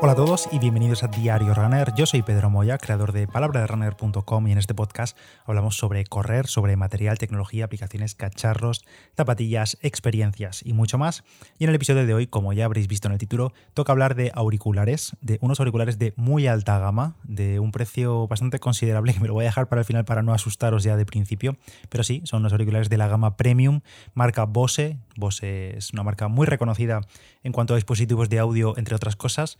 Hola a todos y bienvenidos a Diario Runner. Yo soy Pedro Moya, creador de palabraderunner.com y en este podcast hablamos sobre correr, sobre material, tecnología, aplicaciones, cacharros, zapatillas, experiencias y mucho más. Y en el episodio de hoy, como ya habréis visto en el título, toca hablar de auriculares, de unos auriculares de muy alta gama, de un precio bastante considerable que me lo voy a dejar para el final para no asustaros ya de principio, pero sí, son unos auriculares de la gama premium, marca Bose. Bose es una marca muy reconocida en cuanto a dispositivos de audio, entre otras cosas.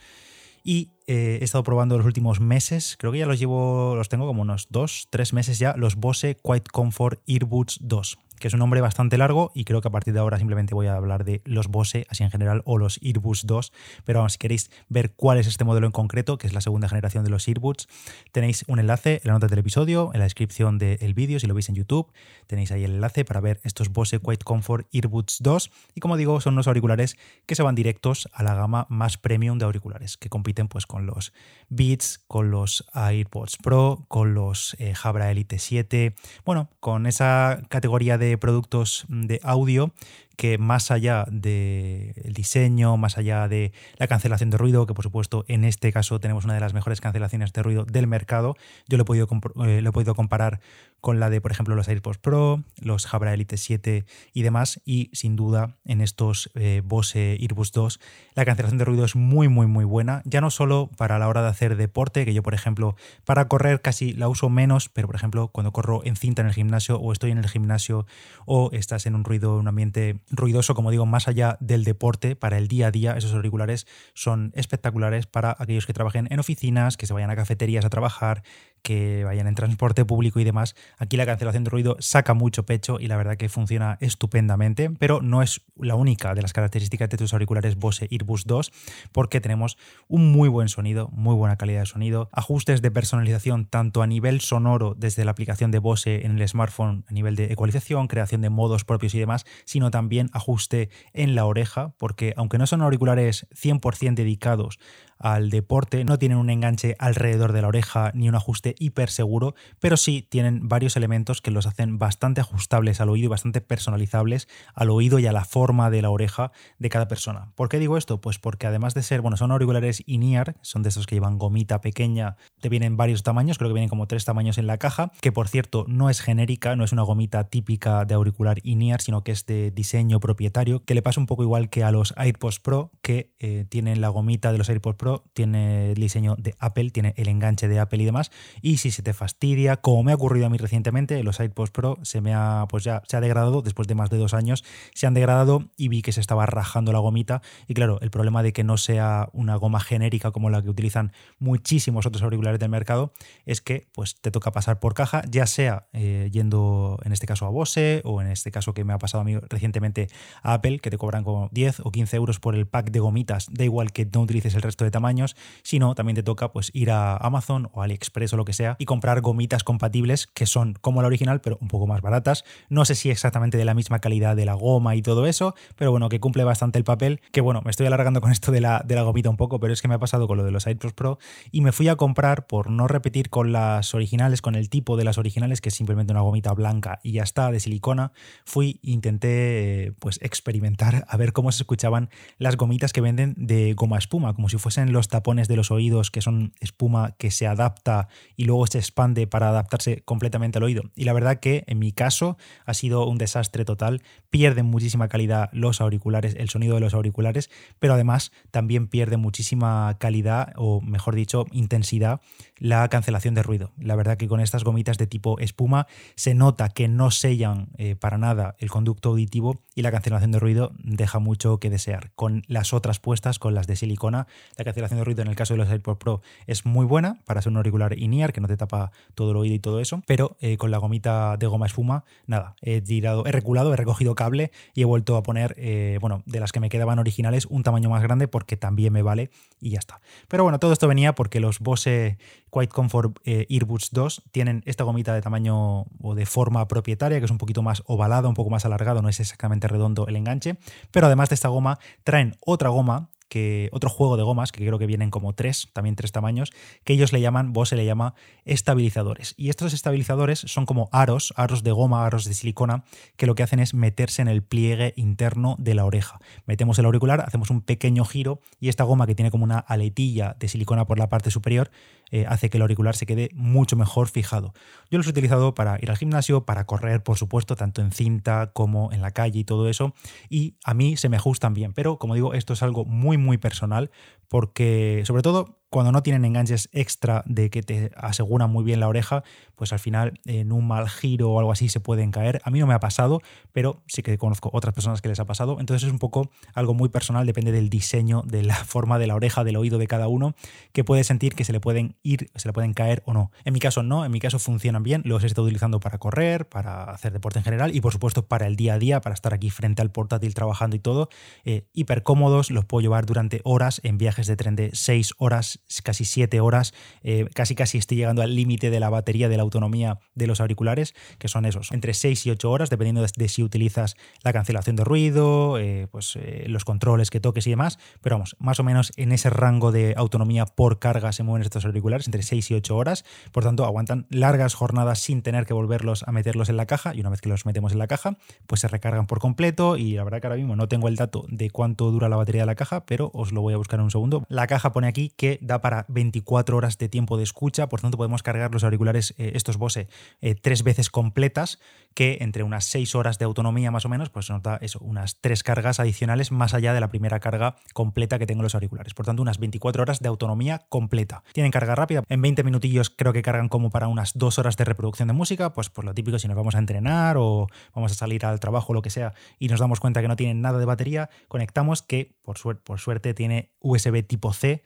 Y eh, he estado probando los últimos meses, creo que ya los llevo, los tengo como unos dos, tres meses ya, los Bose Quiet Comfort Earbuds 2 que es un nombre bastante largo y creo que a partir de ahora simplemente voy a hablar de los Bose así en general o los Earbuds 2, pero vamos, si queréis ver cuál es este modelo en concreto, que es la segunda generación de los Earbuds, tenéis un enlace en la nota del episodio, en la descripción del vídeo, si lo veis en YouTube, tenéis ahí el enlace para ver estos Bose Quiet Comfort Earbuds 2 y como digo, son unos auriculares que se van directos a la gama más premium de auriculares, que compiten pues con los Beats, con los AirPods Pro, con los eh, Jabra Elite 7, bueno, con esa categoría de productos de audio que más allá del diseño, más allá de la cancelación de ruido, que por supuesto en este caso tenemos una de las mejores cancelaciones de ruido del mercado, yo lo he podido, eh, comparar con la de, por ejemplo, los AirPods Pro, los Jabra Elite 7 y demás, y sin duda en estos eh, Bose Earbuds 2 la cancelación de ruido es muy, muy, muy buena, ya no solo para la hora de hacer deporte, que yo, por ejemplo, para correr casi la uso menos, pero por ejemplo, cuando corro en cinta en el gimnasio o estoy en el gimnasio o estás en un ruido, en un ambiente ruidoso, como digo, más allá del deporte, para el día a día, esos auriculares son espectaculares para aquellos que trabajen en oficinas, que se vayan a cafeterías a trabajar, que vayan en transporte público y demás. Aquí la cancelación de ruido saca mucho pecho y la verdad que funciona estupendamente, pero no es la única de las características de tus auriculares Bose Earbuds 2, porque tenemos un muy buen sonido, muy buena calidad de sonido, ajustes de personalización tanto a nivel sonoro desde la aplicación de Bose en el smartphone a nivel de ecualización, creación de modos propios y demás, sino también ajuste en la oreja, porque aunque no son auriculares 100% dedicados al deporte, no tienen un enganche alrededor de la oreja ni un ajuste hiper seguro, pero sí tienen varios elementos que los hacen bastante ajustables al oído y bastante personalizables al oído y a la forma de la oreja de cada persona. ¿Por qué digo esto? Pues porque además de ser, bueno, son auriculares in-ear, son de esos que llevan gomita pequeña, te vienen varios tamaños, creo que vienen como tres tamaños en la caja, que por cierto no es genérica, no es una gomita típica de auricular in-ear, sino que es de diseño propietario, que le pasa un poco igual que a los AirPods Pro, que eh, tienen la gomita de los AirPods Pro tiene el diseño de Apple, tiene el enganche de Apple y demás. Y si se te fastidia, como me ha ocurrido a mí recientemente, los iPods Pro se me ha, pues ya se ha degradado después de más de dos años, se han degradado y vi que se estaba rajando la gomita. Y claro, el problema de que no sea una goma genérica como la que utilizan muchísimos otros auriculares del mercado es que pues te toca pasar por caja, ya sea eh, yendo en este caso a Bose o en este caso que me ha pasado a mí recientemente a Apple, que te cobran como 10 o 15 euros por el pack de gomitas, da igual que no utilices el resto de tamaño años, sino también te toca pues ir a Amazon o AliExpress o lo que sea y comprar gomitas compatibles que son como la original, pero un poco más baratas. No sé si exactamente de la misma calidad de la goma y todo eso, pero bueno, que cumple bastante el papel. Que bueno, me estoy alargando con esto de la, de la gomita un poco, pero es que me ha pasado con lo de los AirPods Pro y me fui a comprar por no repetir con las originales, con el tipo de las originales, que es simplemente una gomita blanca y ya está, de silicona. Fui, intenté pues experimentar a ver cómo se escuchaban las gomitas que venden de goma espuma, como si fuesen los tapones de los oídos, que son espuma que se adapta y luego se expande para adaptarse completamente al oído. Y la verdad que en mi caso ha sido un desastre total. Pierden muchísima calidad los auriculares, el sonido de los auriculares, pero además también pierde muchísima calidad, o mejor dicho, intensidad, la cancelación de ruido. La verdad que con estas gomitas de tipo espuma se nota que no sellan eh, para nada el conducto auditivo y la cancelación de ruido deja mucho que desear. Con las otras puestas, con las de silicona, la cancelación de ruido en el caso de los AirPods Pro es muy buena para ser un auricular in-ear que no te tapa todo el oído y todo eso, pero eh, con la gomita de goma espuma, nada, he tirado, he reculado, he recogido cable y he vuelto a poner, eh, bueno, de las que me quedaban originales, un tamaño más grande porque también me vale y ya está. Pero bueno, todo esto venía porque los Bose Quiet Comfort eh, Earbuds 2 tienen esta gomita de tamaño o de forma propietaria, que es un poquito más ovalada, un poco más alargado, no es exactamente redondo el enganche, pero además de esta goma traen otra goma que otro juego de gomas, que creo que vienen como tres, también tres tamaños, que ellos le llaman, Bose le llama estabilizadores. Y estos estabilizadores son como aros, aros de goma, aros de silicona, que lo que hacen es meterse en el pliegue interno de la oreja. Metemos el auricular, hacemos un pequeño giro y esta goma que tiene como una aletilla de silicona por la parte superior eh, hace que el auricular se quede mucho mejor fijado. Yo los he utilizado para ir al gimnasio, para correr, por supuesto, tanto en cinta como en la calle y todo eso, y a mí se me ajustan bien, pero como digo, esto es algo muy, muy personal, porque sobre todo cuando no tienen enganches extra de que te aseguran muy bien la oreja, pues al final en un mal giro o algo así se pueden caer. A mí no me ha pasado, pero sí que conozco otras personas que les ha pasado. Entonces es un poco algo muy personal, depende del diseño, de la forma de la oreja, del oído de cada uno, que puede sentir que se le pueden ir, se le pueden caer o no. En mi caso no, en mi caso funcionan bien, los he estado utilizando para correr, para hacer deporte en general y por supuesto para el día a día, para estar aquí frente al portátil trabajando y todo. Eh, hiper cómodos, los puedo llevar durante horas en viajes de tren de 6 horas casi 7 horas, eh, casi casi estoy llegando al límite de la batería de la autonomía de los auriculares, que son esos, entre 6 y 8 horas, dependiendo de, si utilizas la cancelación de ruido, eh, pues eh, los controles que toques y demás, pero vamos, más o menos en ese rango de autonomía por carga se mueven estos auriculares, entre 6 y 8 horas, por tanto aguantan largas jornadas sin tener que volverlos a meterlos en la caja y una vez que los metemos en la caja, pues se recargan por completo. Y la verdad que ahora mismo no tengo el dato de cuánto dura la batería de la caja, pero os lo voy a buscar en un segundo. La caja pone aquí que da para 24 horas de tiempo de escucha, por tanto podemos cargar los auriculares, eh, estos Bose, eh, tres veces completas, que entre unas 6 horas de autonomía más o menos, pues nos da eso, unas tres cargas adicionales más allá de la primera carga completa que tengo los auriculares. Por tanto, unas 24 horas de autonomía completa. Tienen carga rápida, en 20 minutillos creo que cargan como para unas 2 horas de reproducción de música, pues por lo típico si nos vamos a entrenar o vamos a salir al trabajo o lo que sea y nos damos cuenta que no tienen nada de batería, conectamos que por suerte tiene USB tipo C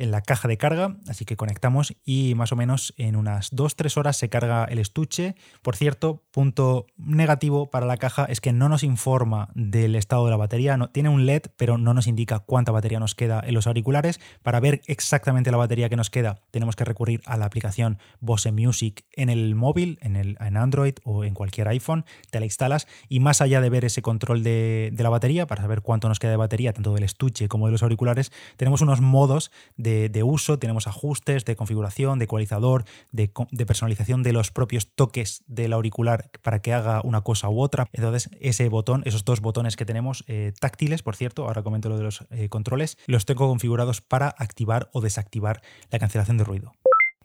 en la caja de carga, así que conectamos y más o menos en unas 2-3 horas se carga el estuche. Por cierto, punto negativo para la caja es que no nos informa del estado de la batería, no, tiene un LED, pero no nos indica cuánta batería nos queda en los auriculares. Para ver exactamente la batería que nos queda, tenemos que recurrir a la aplicación Bose Music en el móvil, en, Android o en cualquier iPhone, te la instalas y más allá de ver ese control de la batería, para saber cuánto nos queda de batería, tanto del estuche como de los auriculares, tenemos unos modos de de, uso, tenemos ajustes de configuración, de ecualizador, de, personalización de los propios toques del auricular para que haga una cosa u otra. Entonces, ese botón, esos dos botones que tenemos eh, táctiles, por cierto, ahora comento lo de los eh, controles, los tengo configurados para activar o desactivar la cancelación de ruido.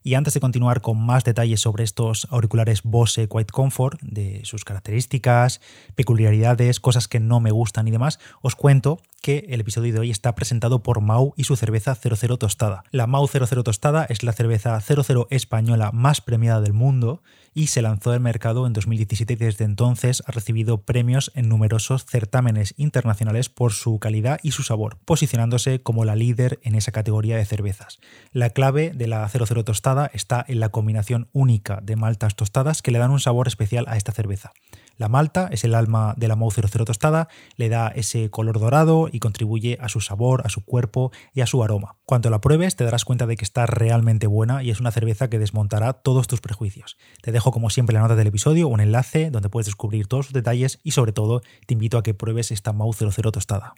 Y antes de continuar con más detalles sobre estos auriculares Bose Quiet Comfort, de sus características, peculiaridades, cosas que no me gustan y demás, os cuento que el episodio de hoy está presentado por Mau y su cerveza 00 tostada. La Mau 00 tostada es la cerveza 00 española más premiada del mundo y se lanzó al mercado en 2017 y desde entonces ha recibido premios en numerosos certámenes internacionales por su calidad y su sabor, posicionándose como la líder en esa categoría de cervezas. La clave de la 00 tostada está en la combinación única de maltas tostadas que le dan un sabor especial a esta cerveza. La malta es el alma de la Mau 00 tostada, le da ese color dorado y contribuye a su sabor, a su cuerpo y a su aroma. Cuando la pruebes te darás cuenta de que está realmente buena y es una cerveza que desmontará todos tus prejuicios. Te dejo como siempre la nota del episodio un enlace donde puedes descubrir todos sus detalles y sobre todo te invito a que pruebes esta Mau 00 tostada.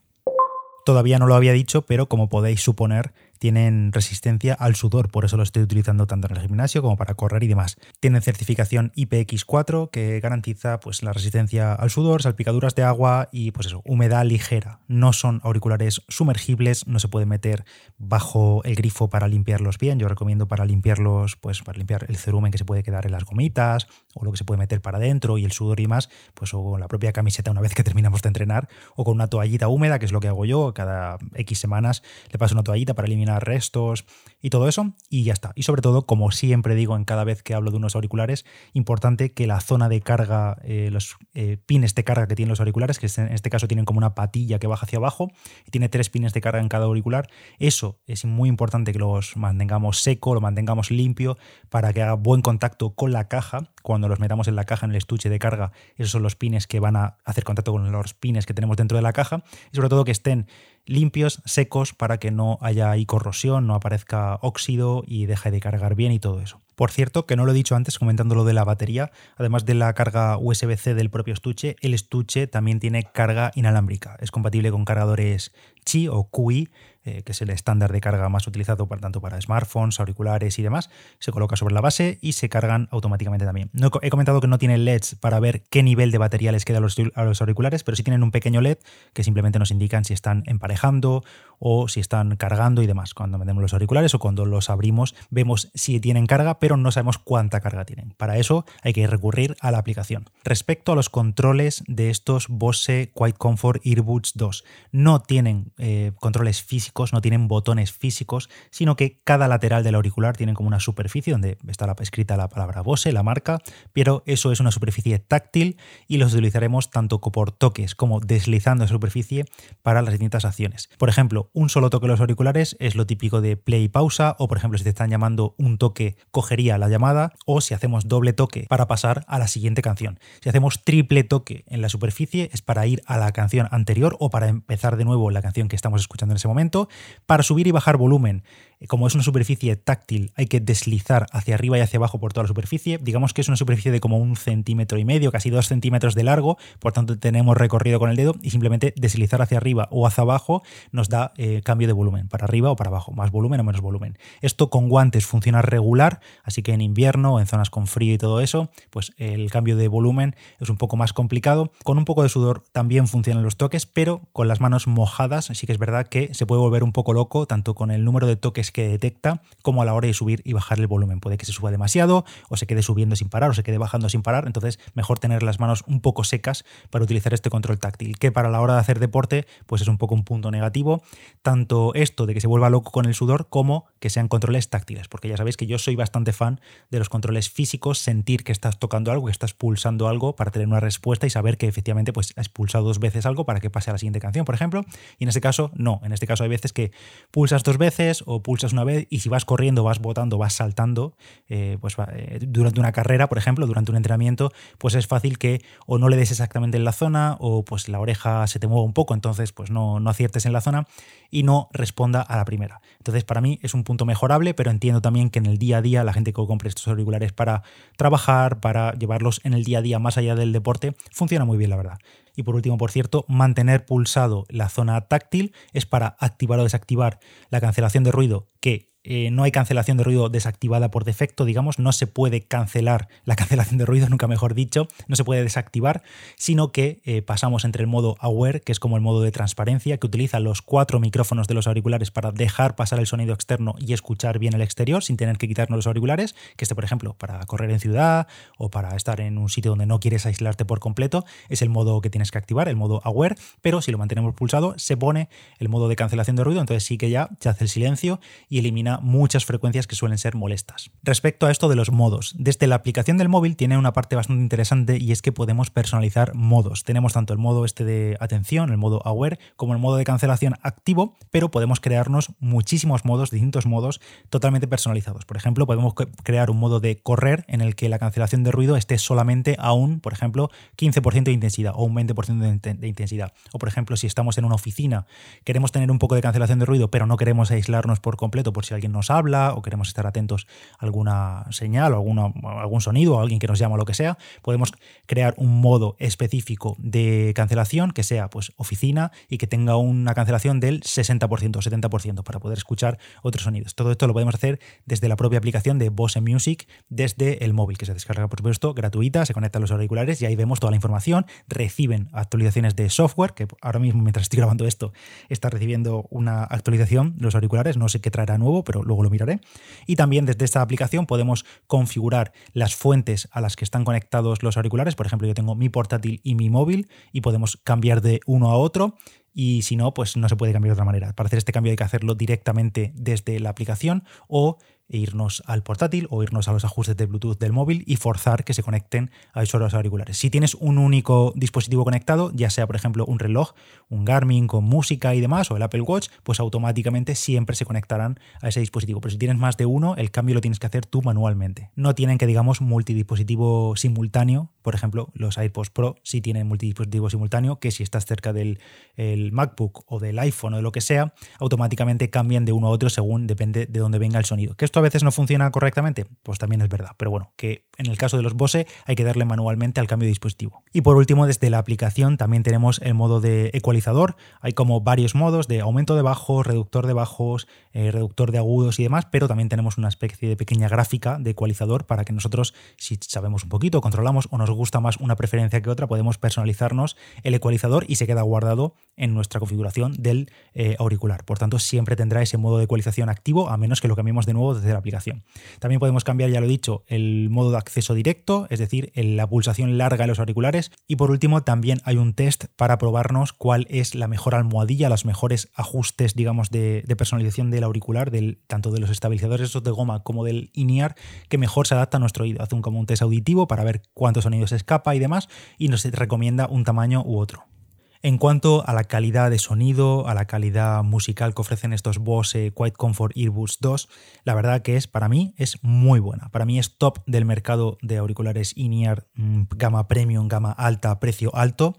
Todavía no lo había dicho, pero como podéis suponer, tienen resistencia al sudor, por eso lo estoy utilizando tanto en el gimnasio como para correr y demás. Tienen certificación IPX4 que garantiza pues, la resistencia al sudor, salpicaduras de agua y pues eso, humedad ligera. No son auriculares sumergibles, no se puede meter bajo el grifo para limpiarlos bien. Yo recomiendo para limpiarlos, pues para limpiar el cerumen que se puede quedar en las gomitas o lo que se puede meter para adentro y el sudor y más, pues o con la propia camiseta una vez que terminamos de entrenar o con una toallita húmeda, que es lo que hago yo, cada X semanas le paso una toallita para eliminar restos y todo eso, y ya está. Y sobre todo, como siempre digo en cada vez que hablo de unos auriculares, importante que la zona de carga, eh, los eh, pines de carga que tienen los auriculares, que en este caso tienen como una patilla que baja hacia abajo y tiene tres pines de carga en cada auricular, eso es muy importante que los mantengamos seco, lo mantengamos limpio para que haga buen contacto con la caja. Cuando los metamos en la caja, en el estuche de carga, esos son los pines que van a hacer contacto con los pines que tenemos dentro de la caja y sobre todo que estén limpios, secos, para que no haya ahí corrosión, no aparezca óxido y deje de cargar bien y todo eso. Por cierto, que no lo he dicho antes comentando lo de la batería, además de la carga USB-C del propio estuche, el estuche también tiene carga inalámbrica. Es compatible con cargadores Qi o QI eh, que es el estándar de carga más utilizado para, tanto para smartphones, auriculares y demás, se coloca sobre la base y se cargan automáticamente también. He comentado que no tienen LEDs para ver qué nivel de batería les queda a los auriculares, pero sí tienen un pequeño LED que simplemente nos indican si están emparejando o si están cargando y demás. Cuando metemos los auriculares o cuando los abrimos vemos si tienen carga, pero no sabemos cuánta carga tienen. Para eso hay que recurrir a la aplicación. Respecto a los controles de estos Bose Quiet Comfort Earbuds 2, no tienen eh, controles físicos no tienen botones físicos, sino que cada lateral del auricular tiene como una superficie donde está escrita la palabra Bose, la marca, pero eso es una superficie táctil y los utilizaremos tanto por toques como deslizando la superficie para las distintas acciones. Por ejemplo, un solo toque en los auriculares es lo típico de play y pausa, o por ejemplo, si te están llamando un toque, cogería la llamada, o si hacemos doble toque para pasar a la siguiente canción. Si hacemos triple toque en la superficie es para ir a la canción anterior o para empezar de nuevo la canción que estamos escuchando en ese momento para subir y bajar volumen como es una superficie táctil, hay que deslizar hacia arriba y hacia abajo por toda la superficie. Digamos que es una superficie de como un centímetro y medio, casi dos centímetros de largo, por tanto tenemos recorrido con el dedo y simplemente deslizar hacia arriba o hacia abajo nos da eh, cambio de volumen, para arriba o para abajo, más volumen o menos volumen. Esto con guantes funciona regular, así que en invierno en zonas con frío y todo eso, pues el cambio de volumen es un poco más complicado. Con un poco de sudor también funcionan los toques, pero con las manos mojadas sí que es verdad que se puede volver un poco loco, tanto con el número de toques que detecta como a la hora de subir y bajar el volumen. Puede que se suba demasiado o se quede subiendo sin parar o se quede bajando sin parar. Entonces, mejor tener las manos un poco secas para utilizar este control táctil, que para la hora de hacer deporte, pues es un poco un punto negativo. Tanto esto de que se vuelva loco con el sudor como que sean controles táctiles, porque ya sabéis que yo soy bastante fan de los controles físicos, sentir que estás tocando algo, que estás pulsando algo para tener una respuesta y saber que efectivamente pues has pulsado dos veces algo para que pase a la siguiente canción, por ejemplo. Y en este caso, no. En este caso hay veces que pulsas dos veces o pulsas una vez y si vas corriendo, vas botando, vas saltando, eh, pues eh, durante una carrera, por ejemplo, durante un entrenamiento, pues es fácil que o no le des exactamente en la zona o pues la oreja se te mueva un poco, entonces pues no, no aciertes en la zona y no responda a la primera. Entonces para mí es un punto mejorable, pero entiendo también que en el día a día la gente que compre estos auriculares para trabajar, para llevarlos en el día a día más allá del deporte, funciona muy bien, la verdad. Y por último, por cierto, mantener pulsado la zona táctil es para activar o desactivar la cancelación de ruido que eh, no hay cancelación de ruido desactivada por defecto, digamos, no se puede cancelar la cancelación de ruido, nunca mejor dicho, no se puede desactivar, sino que eh, pasamos entre el modo Aware, que es como el modo de transparencia, que utiliza los cuatro micrófonos de los auriculares para dejar pasar el sonido externo y escuchar bien el exterior sin tener que quitarnos los auriculares, que este, por ejemplo, para correr en ciudad o para estar en un sitio donde no quieres aislarte por completo, es el modo que tienes que activar, el modo Aware, pero si lo mantenemos pulsado, se pone el modo de cancelación de ruido, entonces sí que ya se hace el silencio y elimina muchas frecuencias que suelen ser molestas. Respecto a esto de los modos, desde la aplicación del móvil tiene una parte bastante interesante y es que podemos personalizar modos. Tenemos tanto el modo este de atención, el modo aware, como el modo de cancelación activo, pero podemos crearnos muchísimos modos, distintos modos totalmente personalizados. Por ejemplo, podemos crear un modo de correr en el que la cancelación de ruido esté solamente a un, por ejemplo, 15% de intensidad o un 20% de intensidad. O por ejemplo, si estamos en una oficina, queremos tener un poco de cancelación de ruido, pero no queremos aislarnos por completo por si alguien nos habla o queremos estar atentos a alguna señal o alguna, algún sonido o alguien que nos llama o lo que sea, podemos crear un modo específico de cancelación que sea pues oficina y que tenga una cancelación del 60% o 70% para poder escuchar otros sonidos. Todo esto lo podemos hacer desde la propia aplicación de Bose Music desde el móvil que se descarga por supuesto gratuita, se conecta a los auriculares y ahí vemos toda la información, reciben actualizaciones de software que ahora mismo mientras estoy grabando esto está recibiendo una actualización los auriculares, no sé qué traerá nuevo, pero luego lo miraré. Y también desde esta aplicación podemos configurar las fuentes a las que están conectados los auriculares. Por ejemplo, yo tengo mi portátil y mi móvil y podemos cambiar de uno a otro y si no, pues no se puede cambiar de otra manera. Para hacer este cambio hay que hacerlo directamente desde la aplicación o e irnos al portátil o irnos a los ajustes de Bluetooth del móvil y forzar que se conecten a esos auriculares. Si tienes un único dispositivo conectado, ya sea por ejemplo un reloj, un Garmin con música y demás, o el Apple Watch, pues automáticamente siempre se conectarán a ese dispositivo. Pero si tienes más de uno, el cambio lo tienes que hacer tú manualmente. No tienen que, digamos, multidispositivo simultáneo. Por ejemplo, los iPods Pro sí tienen multidispositivo simultáneo, que si estás cerca del MacBook o del iPhone o de lo que sea, automáticamente cambian de uno a otro según depende de dónde venga el sonido. Que esto a veces no funciona correctamente, pues también es verdad. Pero bueno, que en el caso de los Bose hay que darle manualmente al cambio de dispositivo. Y por último, desde la aplicación también tenemos el modo de ecualizador. Hay como varios modos de aumento de bajos, reductor de bajos, eh, reductor de agudos y demás, pero también tenemos una especie de pequeña gráfica de ecualizador para que nosotros, si sabemos un poquito, controlamos o nos gusta más una preferencia que otra, podemos personalizarnos el ecualizador y se queda guardado en nuestra configuración del eh, auricular. Por tanto, siempre tendrá ese modo de ecualización activo, a menos que lo cambiemos de nuevo desde la aplicación. También podemos cambiar, ya lo he dicho, el modo de acceso directo, es decir, la pulsación larga de los auriculares. Y por último, también hay un test para probarnos cuál es la mejor almohadilla, los mejores ajustes, digamos, de, personalización del auricular, del, tanto de los estabilizadores de goma como del INEAR, que mejor se adapta a nuestro oído. Hace un, como un test auditivo para ver cuántos sonidos escapa y demás, y nos recomienda un tamaño u otro. En cuanto a la calidad de sonido, a la calidad musical que ofrecen estos Bose Quiet Comfort Earbuds 2, la verdad que es para mí es muy buena. Para mí es top del mercado de auriculares in-ear mm, gama premium, gama alta, precio alto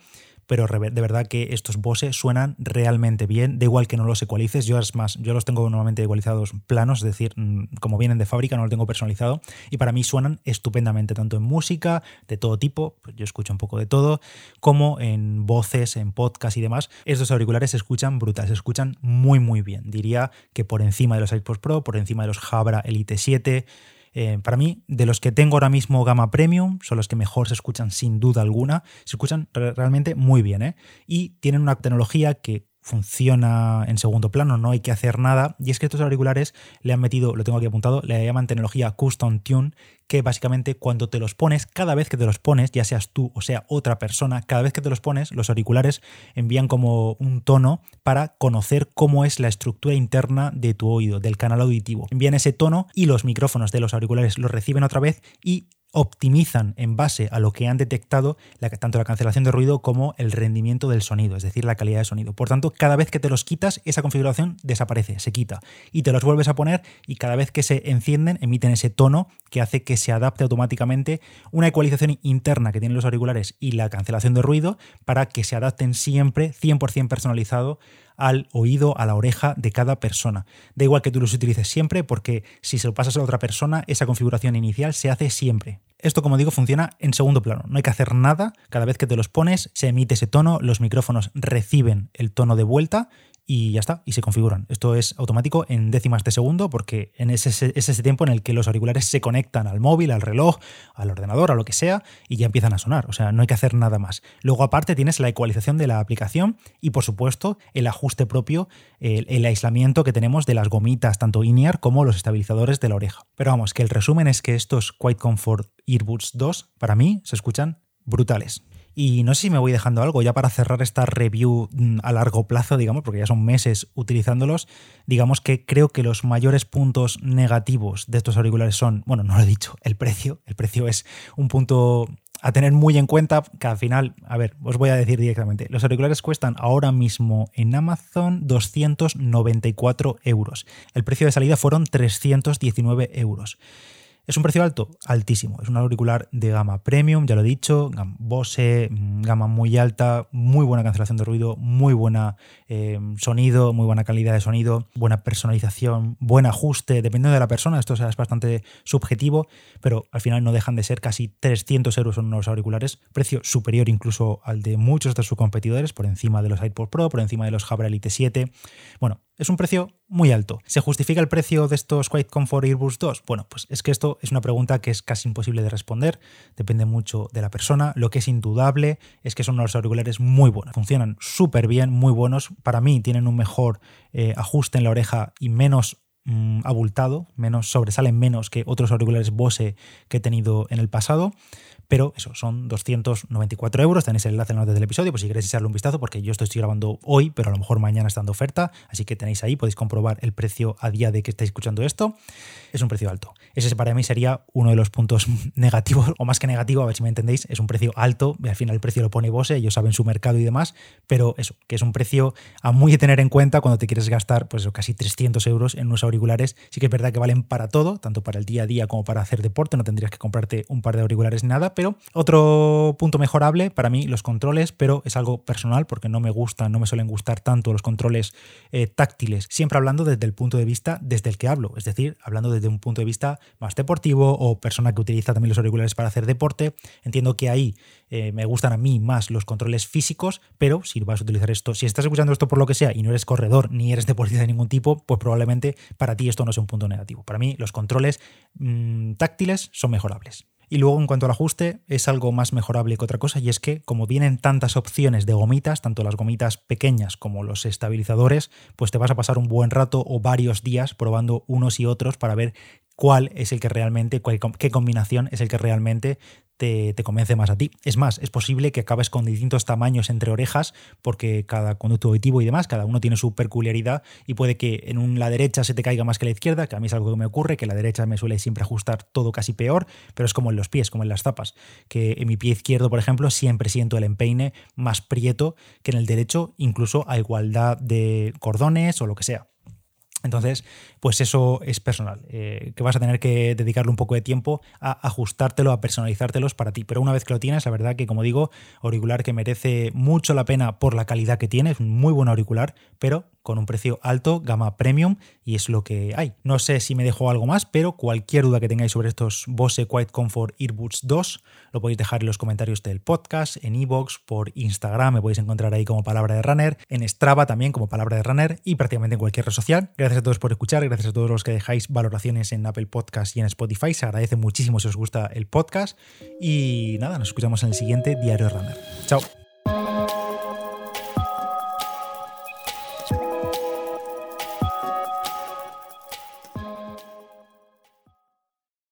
pero de verdad que estos Bose suenan realmente bien, da igual que no los ecualices, yo es más, yo los tengo normalmente ecualizados planos, es decir, mm, como vienen de fábrica, no los tengo personalizado, y para mí suenan estupendamente, tanto en música, de todo tipo, pues yo escucho un poco de todo, como en voces, en podcast y demás, estos auriculares se escuchan brutales, se escuchan muy muy bien, diría que por encima de los AirPods Pro, por encima de los Jabra Elite 7, eh, para mí, de los que tengo ahora mismo gama premium, son los que mejor se escuchan sin duda alguna. Se escuchan realmente muy bien, ¿eh? Y tienen una tecnología que funciona en segundo plano, no hay que hacer nada. Y es que estos auriculares le han metido, lo tengo aquí apuntado, le llaman tecnología Custom Tune, que básicamente cuando te los pones, cada vez que te los pones, ya seas tú o sea otra persona, cada vez que te los pones, los auriculares envían como un tono para conocer cómo es la estructura interna de tu oído, del canal auditivo. Envían ese tono y los micrófonos de los auriculares los reciben otra vez y optimizan en base a lo que han detectado tanto la cancelación de ruido como el rendimiento del sonido, es decir, la calidad de sonido. Por tanto, cada vez que te los quitas, esa configuración desaparece, se quita y te los vuelves a poner y cada vez que se encienden emiten ese tono que hace que se adapte automáticamente una ecualización interna que tienen los auriculares y la cancelación de ruido para que se adapten siempre 100% personalizado al oído, a la oreja de cada persona. Da igual que tú los utilices siempre porque si se lo pasas a otra persona, esa configuración inicial se hace siempre. Esto, como digo, funciona en segundo plano. No hay que hacer nada. Cada vez que te los pones, se emite ese tono, los micrófonos reciben el tono de vuelta y ya está, y se configuran. Esto es automático en décimas de segundo porque en ese, es ese tiempo en el que los auriculares se conectan al móvil, al reloj, al ordenador, a lo que sea, y ya empiezan a sonar. O sea, no hay que hacer nada más. Luego aparte tienes la ecualización de la aplicación y por supuesto el ajuste propio, el, el aislamiento que tenemos de las gomitas, tanto in-ear como los estabilizadores de la oreja. Pero vamos, que el resumen es que estos Quiet Comfort Earbuds 2 para mí se escuchan brutales. Y no sé si me voy dejando algo ya para cerrar esta review mm, a largo plazo, digamos, porque ya son meses utilizándolos. Digamos que creo que los mayores puntos negativos de estos auriculares son, bueno, no lo he dicho, el precio. El precio es un punto a tener muy en cuenta que al final, a ver, os voy a decir directamente, los auriculares cuestan ahora mismo en Amazon 294 euros. El precio de salida fueron 319 euros. ¿Es un precio alto? Altísimo. Es un auricular de gama premium, ya lo he dicho, Bose, mm, gama muy alta, muy buena cancelación de ruido, muy buena eh, sonido, muy buena calidad de sonido, buena personalización, buen ajuste, dependiendo de la persona, esto es bastante subjetivo, pero al final no dejan de ser casi 300 euros en unos auriculares, precio superior incluso al de muchos de sus competidores, por encima de los iPod Pro, por encima de los Jabra Elite 7. Bueno, es un precio muy alto. ¿Se justifica el precio de estos Quiet Comfort Earbuds 2? Bueno, pues es que esto es una pregunta que es casi imposible de responder, depende mucho de la persona. Lo que es indudable es que son unos auriculares muy buenos, funcionan súper bien, muy buenos. Para mí tienen un mejor eh, ajuste en la oreja y menos mm, abultado, menos, sobresalen menos que otros auriculares Bose que he tenido en el pasado. Pero eso, son 294 euros. Tenéis el enlace en la nota del episodio, pues si queréis echarle un vistazo, porque yo esto estoy grabando hoy, pero a lo mejor mañana está dando oferta. Así que tenéis ahí, podéis comprobar el precio a día de que estáis escuchando esto. Es un precio alto. Ese para mí sería uno de los puntos negativos, o más que negativo, a ver si me entendéis, es un precio alto. Al final el precio lo pone Bose, ellos saben su mercado y demás, pero eso, que es un precio a muy tener en cuenta cuando te quieres gastar, pues casi 300 euros en unos auriculares. Sí que es verdad que valen para todo, tanto para el día a día como para hacer deporte. No tendrías que comprarte un par de auriculares ni nada pero otro punto mejorable para mí, los controles, pero es algo personal porque no me gustan, no me suelen gustar tanto los controles eh, táctiles, siempre hablando desde el punto de vista desde el que hablo, es decir, hablando desde un punto de vista más deportivo o persona que utiliza también los auriculares para hacer deporte. Entiendo que ahí eh, me gustan a mí más los controles físicos, pero si vas a utilizar esto, si estás escuchando esto por lo que sea y no eres corredor ni eres deportista de ningún tipo, pues probablemente para ti esto no sea un punto negativo. Para mí los controles mm, táctiles son mejorables. Y luego en cuanto al ajuste es algo más mejorable que otra cosa y es que como vienen tantas opciones de gomitas, tanto las gomitas pequeñas como los estabilizadores, pues te vas a pasar un buen rato o varios días probando unos y otros para ver cuál es el que realmente, qué combinación es el que realmente te, convence más a ti. Es más, es posible que acabes con distintos tamaños entre orejas porque cada conducto auditivo y demás, cada uno tiene su peculiaridad y puede que en la derecha se te caiga más que la izquierda, que a mí es algo que me ocurre, que la derecha me suele siempre ajustar todo casi peor, pero es como en los pies, como en las zapas, que en mi pie izquierdo, por ejemplo, siempre siento el empeine más prieto que en el derecho, incluso a igualdad de cordones o lo que sea. Entonces, pues eso es personal, eh, que vas a tener que dedicarle un poco de tiempo a ajustártelo, a personalizártelos para ti. Pero una vez que lo tienes, la verdad que, como digo, auricular que merece mucho la pena por la calidad que tiene, es muy buen auricular, pero con un precio alto, gama premium, y es lo que hay. No sé si me dejo algo más, pero cualquier duda que tengáis sobre estos Bose Quiet Comfort Earbuds 2, lo podéis dejar en los comentarios del podcast, en iVoox, por Instagram, me podéis encontrar ahí como palabra de runner, en Strava también como palabra de runner, y prácticamente en cualquier red social. Gracias a todos por escuchar, gracias a todos los que dejáis valoraciones en Apple Podcast y en Spotify, se agradece muchísimo si os gusta el podcast, y nada, nos escuchamos en el siguiente Diario Runner. Chao.